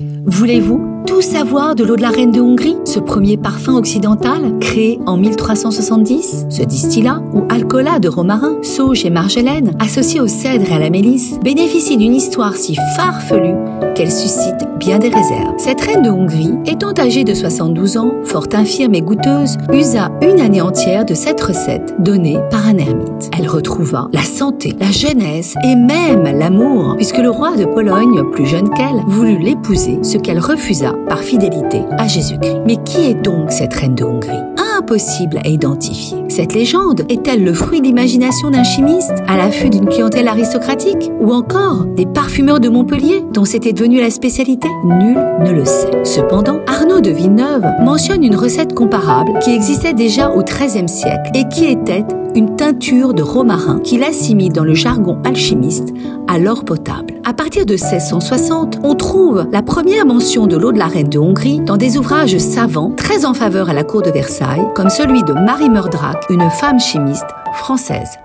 Voulez-vous tout savoir de l'eau de la reine de Hongrie, ce premier parfum occidental créé en 1370 Ce distillat ou alcoolat de romarin, sauge et marjolaine, associé au cèdre et à la mélisse, bénéficie d'une histoire si farfelue qu'elle suscite bien des réserves. Cette reine de Hongrie, étant âgée de 72 ans, fort infirme et goûteuse, usa une année entière de cette recette donnée par un ermite. Elle retrouva la santé, la jeunesse et même l'amour, puisque le roi de Pologne, plus jeune qu'elle, voulut l'épouser ce qu'elle refusa par fidélité à Jésus-Christ. Mais qui est donc cette reine de Hongrie? Impossible à identifier. Cette légende est-elle le fruit de l'imagination d'un chimiste à l'affût d'une clientèle aristocratique Ou encore des parfumeurs de Montpellier dont c'était devenu la spécialité? Nul ne le sait. Cependant, Arnaud de Villeneuve mentionne une recette comparable qui existait déjà au XIIIe siècle et qui était une teinture de romarin qu'il assimile dans le jargon alchimiste à l'or potable. À partir de 1660, on trouve la première mention de l'eau de la reine de Hongrie dans des ouvrages savants très en faveur à la cour de Versailles, comme celui de Marie Meurdrac, une femme chimiste française.